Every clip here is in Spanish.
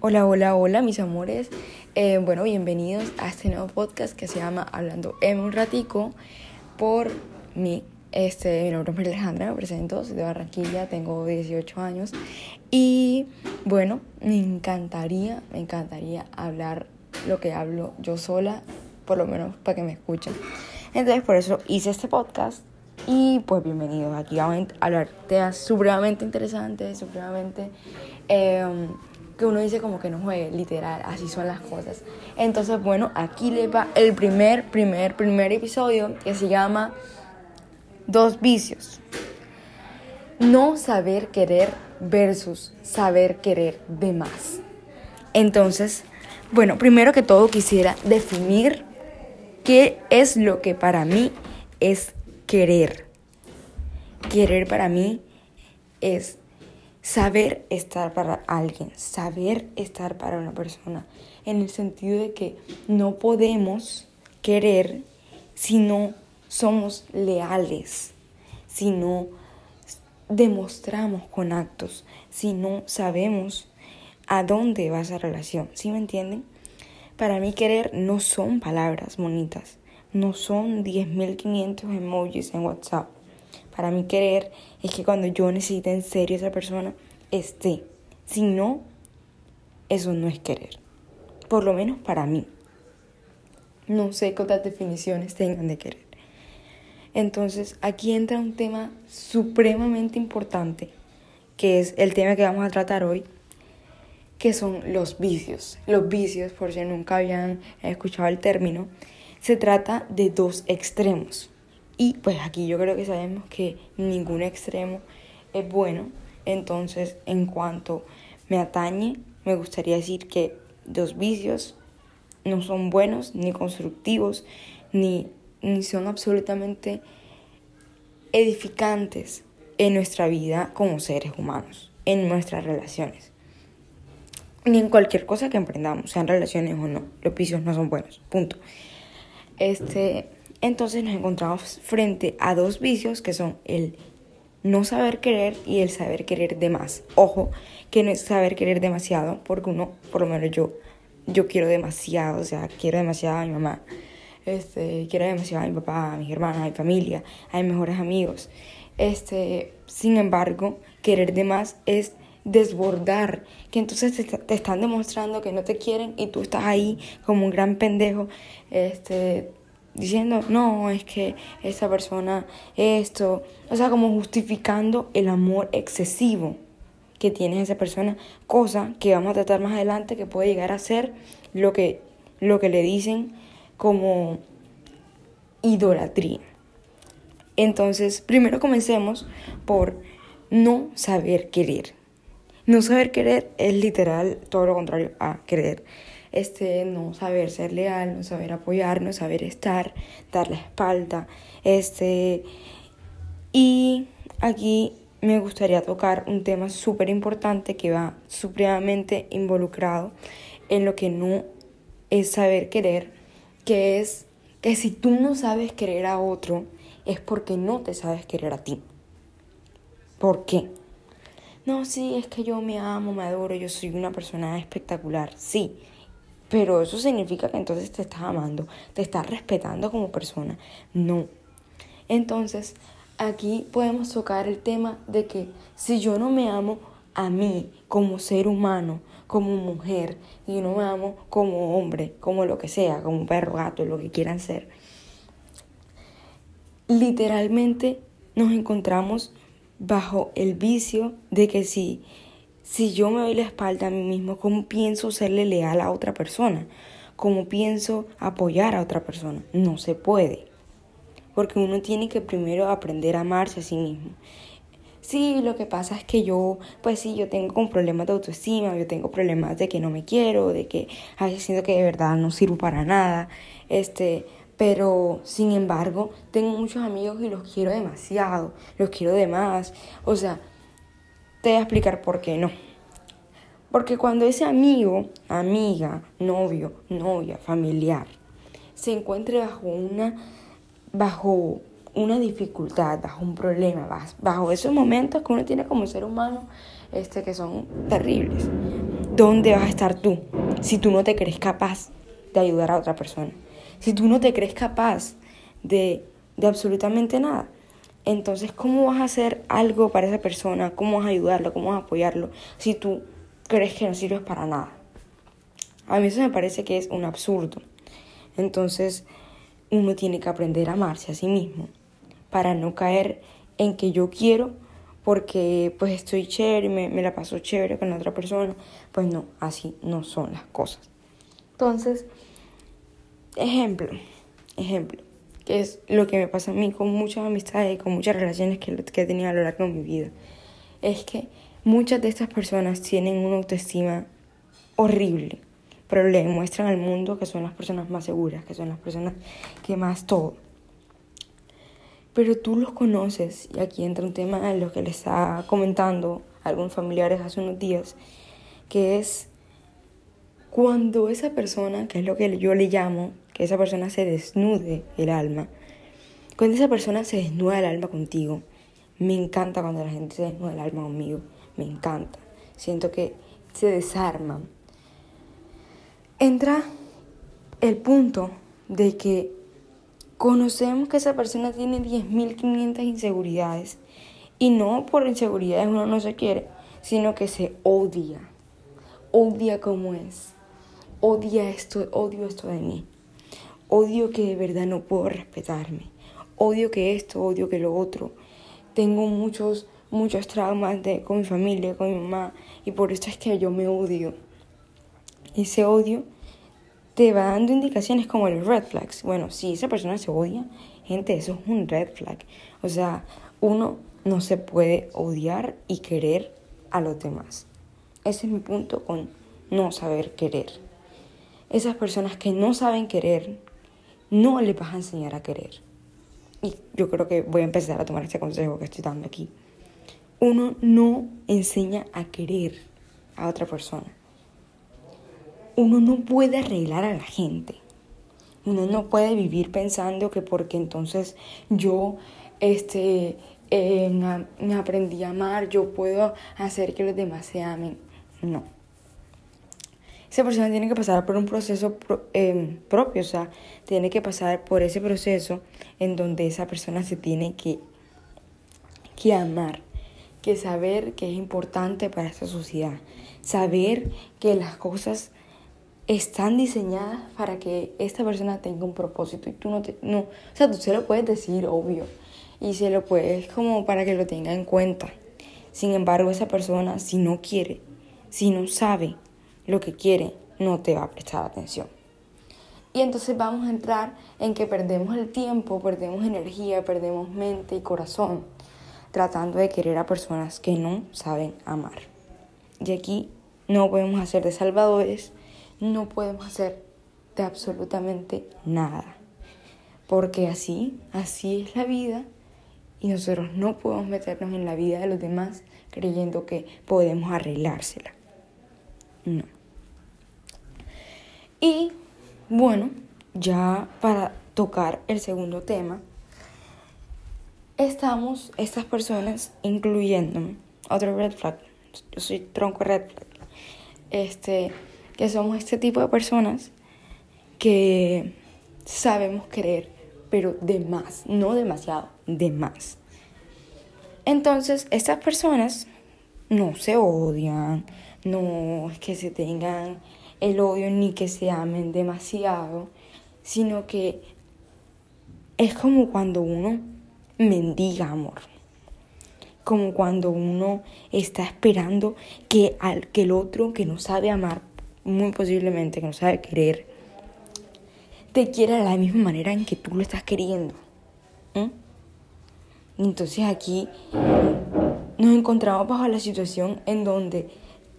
Hola, hola, hola, mis amores. Eh, bueno, bienvenidos a este nuevo podcast que se llama Hablando en un ratico por mí. Este, mi nombre es Alejandra, me presento, soy de Barranquilla, tengo 18 años y bueno, me encantaría, me encantaría hablar lo que hablo yo sola, por lo menos para que me escuchen. Entonces, por eso hice este podcast y pues bienvenidos. Aquí a hablar temas supremamente interesantes, supremamente em, que uno dice como que no juegue, literal, así son las cosas. Entonces, bueno, aquí le va el primer, primer, primer episodio que se llama Dos vicios. No saber querer versus saber querer de más. Entonces, bueno, primero que todo quisiera definir qué es lo que para mí es querer. Querer para mí es saber estar para alguien, saber estar para una persona, en el sentido de que no podemos querer si no somos leales, si no demostramos con actos, si no sabemos a dónde va esa relación, ¿sí me entienden? Para mí querer no son palabras bonitas, no son 10.500 emojis en WhatsApp. Para mí querer es que cuando yo necesite en serio a esa persona, esté. Si no, eso no es querer. Por lo menos para mí. No sé qué definiciones tengan de querer. Entonces, aquí entra un tema supremamente importante, que es el tema que vamos a tratar hoy, que son los vicios. Los vicios, por si nunca habían escuchado el término, se trata de dos extremos. Y pues aquí yo creo que sabemos que ningún extremo es bueno. Entonces, en cuanto me atañe, me gustaría decir que los vicios no son buenos, ni constructivos, ni, ni son absolutamente edificantes en nuestra vida como seres humanos, en nuestras relaciones. Ni en cualquier cosa que emprendamos, sean relaciones o no. Los vicios no son buenos. Punto. Este, entonces nos encontramos frente a dos vicios que son el no saber querer y el saber querer de más. Ojo, que no es saber querer demasiado, porque uno, por lo menos yo, yo quiero demasiado, o sea, quiero demasiado a mi mamá, este, quiero demasiado a mi papá, a mis hermanas, a mi familia, a mis mejores amigos. Este, sin embargo, querer de más es desbordar, que entonces te, están demostrando que no te quieren y tú estás ahí como un gran pendejo, este, diciendo, no, es que esa persona, esto, o sea, como justificando el amor excesivo que tiene esa persona, cosa que vamos a tratar más adelante que puede llegar a ser lo que, lo que le dicen como idolatría. Entonces, primero comencemos por no saber querer. No saber querer es literal todo lo contrario a querer. Este, no saber ser leal, no saber apoyar, no saber estar, dar la espalda. Este, y aquí me gustaría tocar un tema súper importante que va supremamente involucrado en lo que no es saber querer, que es que si tú no sabes querer a otro, es porque no te sabes querer a ti. ¿Por qué? no, sí, es que yo me amo, me adoro, yo soy una persona espectacular, sí, pero eso significa que entonces te estás amando, te estás respetando como persona, no. Entonces, aquí podemos tocar el tema de que si yo no me amo a mí como ser humano, como mujer, y no me amo como hombre, como lo que sea, como perro, gato, lo que quieran ser, literalmente nos encontramos bajo el vicio de que si, si yo me doy la espalda a mí mismo, ¿cómo pienso serle leal a otra persona? ¿Cómo pienso apoyar a otra persona? No se puede. Porque uno tiene que primero aprender a amarse a sí mismo. Sí, lo que pasa es que yo, pues sí, yo tengo problemas de autoestima, yo tengo problemas de que no me quiero, de que ay, siento que de verdad no sirvo para nada. Este, pero sin embargo tengo muchos amigos y los quiero demasiado, los quiero de más. O sea, te voy a explicar por qué no. Porque cuando ese amigo, amiga, novio, novia, familiar, se encuentre bajo una, bajo una dificultad, bajo un problema, bajo esos momentos que uno tiene como ser humano, este, que son terribles. ¿dónde vas a estar tú si tú no te crees capaz de ayudar a otra persona? Si tú no te crees capaz de, de absolutamente nada. Entonces, ¿cómo vas a hacer algo para esa persona? ¿Cómo vas a ayudarlo? ¿Cómo vas a apoyarlo? Si tú crees que no sirves para nada. A mí eso me parece que es un absurdo. Entonces, uno tiene que aprender a amarse a sí mismo para no caer en que yo quiero porque pues estoy chévere, me, me la paso chévere con otra persona. Pues no, así no son las cosas. Entonces, ejemplo, ejemplo, que es lo que me pasa a mí con muchas amistades y con muchas relaciones que, que he tenido a lo largo de mi vida. Es que muchas de estas personas tienen una autoestima horrible, pero le demuestran al mundo que son las personas más seguras, que son las personas que más todo pero tú los conoces, y aquí entra un tema en lo que les estaba comentando a algunos familiares hace unos días, que es cuando esa persona, que es lo que yo le llamo, que esa persona se desnude el alma, cuando esa persona se desnuda el alma contigo, me encanta cuando la gente se desnuda el alma conmigo, me encanta, siento que se desarman. Entra el punto de que conocemos que esa persona tiene 10.500 inseguridades y no por inseguridades uno no se quiere, sino que se odia, odia como es, odia esto, odio esto de mí, odio que de verdad no puedo respetarme, odio que esto, odio que lo otro, tengo muchos, muchos traumas de, con mi familia, con mi mamá y por eso es que yo me odio. Ese odio te va dando indicaciones como los red flags. Bueno, si esa persona se odia, gente, eso es un red flag. O sea, uno no se puede odiar y querer a los demás. Ese es mi punto con no saber querer. Esas personas que no saben querer, no les vas a enseñar a querer. Y yo creo que voy a empezar a tomar este consejo que estoy dando aquí. Uno no enseña a querer a otra persona uno no puede arreglar a la gente. Uno no puede vivir pensando que porque entonces yo este, eh, me aprendí a amar, yo puedo hacer que los demás se amen. No. Esa persona tiene que pasar por un proceso em, propio, o sea, tiene que pasar por ese proceso en donde esa persona se tiene que, que amar, que saber que es importante para esta sociedad, saber que las cosas están diseñadas para que esta persona tenga un propósito y tú no te... No, o sea, tú se lo puedes decir, obvio, y se lo puedes como para que lo tenga en cuenta. Sin embargo, esa persona, si no quiere, si no sabe lo que quiere, no te va a prestar atención. Y entonces vamos a entrar en que perdemos el tiempo, perdemos energía, perdemos mente y corazón tratando de querer a personas que no saben amar. Y aquí no podemos hacer de salvadores, no podemos hacer de absolutamente nada. Porque así, así es la vida y nosotros no podemos meternos en la vida de los demás creyendo que podemos arreglársela. No. Bueno, ya para tocar el segundo tema, estamos estas personas incluyéndome. Otro red flag. Yo soy tronco red flag. Este, que somos este tipo de personas que sabemos querer, pero de más, no demasiado, de más. Entonces, estas personas no se odian, no es que se tengan el odio ni que se amen demasiado, sino que es como cuando uno mendiga amor. Como cuando uno está esperando que, al, que el otro que no sabe amar muy posiblemente que no sabe querer, te quiera de la misma manera en que tú lo estás queriendo. Entonces aquí nos encontramos bajo la situación en donde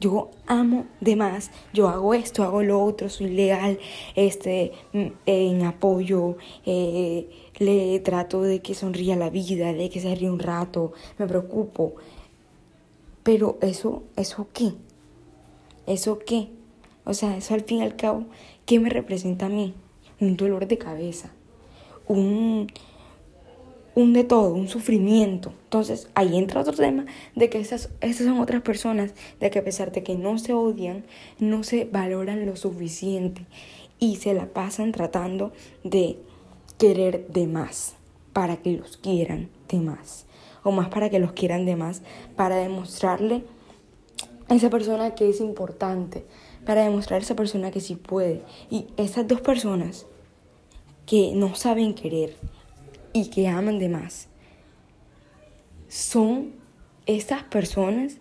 yo amo de más, yo hago esto, hago lo otro, soy leal, este, mm, en apoyo, eh, le trato de que sonría la vida, de que se ríe un rato, me preocupo. Pero eso, ¿eso qué? ¿Eso qué? O sea, eso al fin y al cabo, ¿qué me representa a mí? Un dolor de cabeza, un, un de todo, un sufrimiento. Entonces ahí entra otro tema de que esas, esas son otras personas, de que a pesar de que no se odian, no se valoran lo suficiente y se la pasan tratando de querer de más, para que los quieran de más, o más para que los quieran de más, para demostrarle a esa persona que es importante, para demostrar a esa persona que sí puede. Y esas dos personas que no saben querer y que aman de más, son esas personas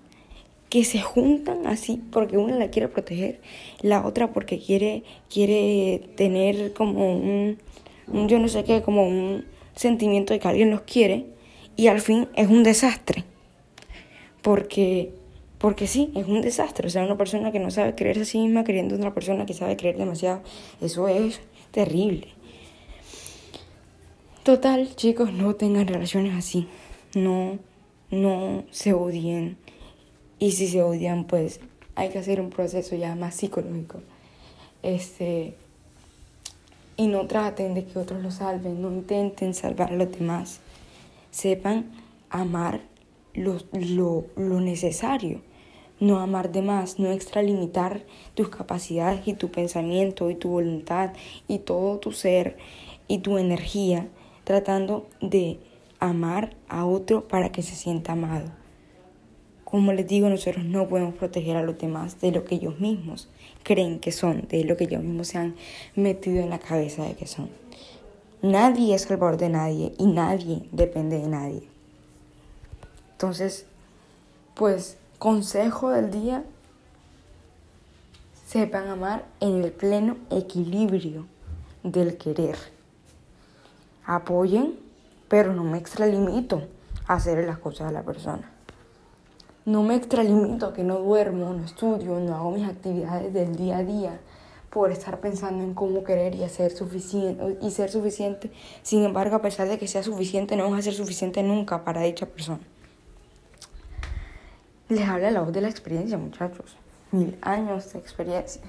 que se juntan así porque una la quiere proteger, la otra porque quiere, quiere tener como un, yo no sé qué, como un sentimiento de que alguien los quiere y al fin es un desastre. Porque, porque sí, es un desastre. O sea, una persona que no sabe creerse a sí misma queriendo a otra persona que sabe creer demasiado, eso es terrible. Total, chicos, no tengan relaciones así. No, no se odien y si se odian, pues hay que hacer un proceso ya más psicológico. Este, y no traten de que otros lo salven, no intenten salvar a los demás. Sepan amar lo, lo, lo necesario, no amar de más, no extralimitar tus capacidades y tu pensamiento y tu voluntad y todo tu ser y tu energía, tratando de amar a otro para que se sienta amado. Como les digo, nosotros no podemos proteger a los demás de lo que ellos mismos creen que son, de lo que ellos mismos se han metido en la cabeza de que son. Nadie es el valor de nadie y nadie depende de nadie. Entonces, pues, consejo del día, sepan amar en el pleno equilibrio del querer. Apoyen, pero no me extralimito a hacer las cosas a la persona. No me extralimito que no duermo, no estudio, no hago mis actividades del día a día por estar pensando en cómo querer y, hacer suficiente, y ser suficiente. Sin embargo, a pesar de que sea suficiente, no vamos a ser suficiente nunca para dicha persona. Les habla la voz de la experiencia, muchachos. Mil años de experiencia.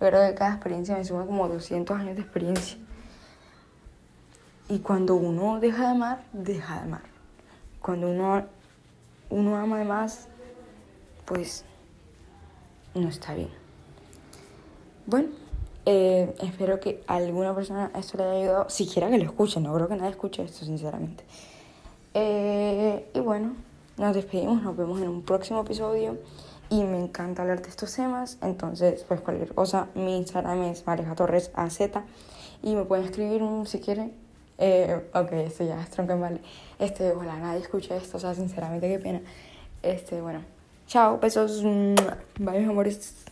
Yo creo que cada experiencia me suma como 200 años de experiencia. Y cuando uno deja de amar, deja de amar. Cuando uno uno ama de más, pues no está bien. Bueno, eh, espero que alguna persona esto le haya ayudado, siquiera que lo escuche, no creo que nadie escuche esto, sinceramente. Eh, y bueno, nos despedimos, nos vemos en un próximo episodio y me encanta hablar de estos temas, entonces pues cualquier cosa, mi Instagram es Mareja Torres AZ y me pueden escribir si quieren eh, ok, esto ya es tronco vale. Este, ojalá nadie escuche esto, o sea, sinceramente, qué pena. Este, bueno, chao, besos, bye, amores.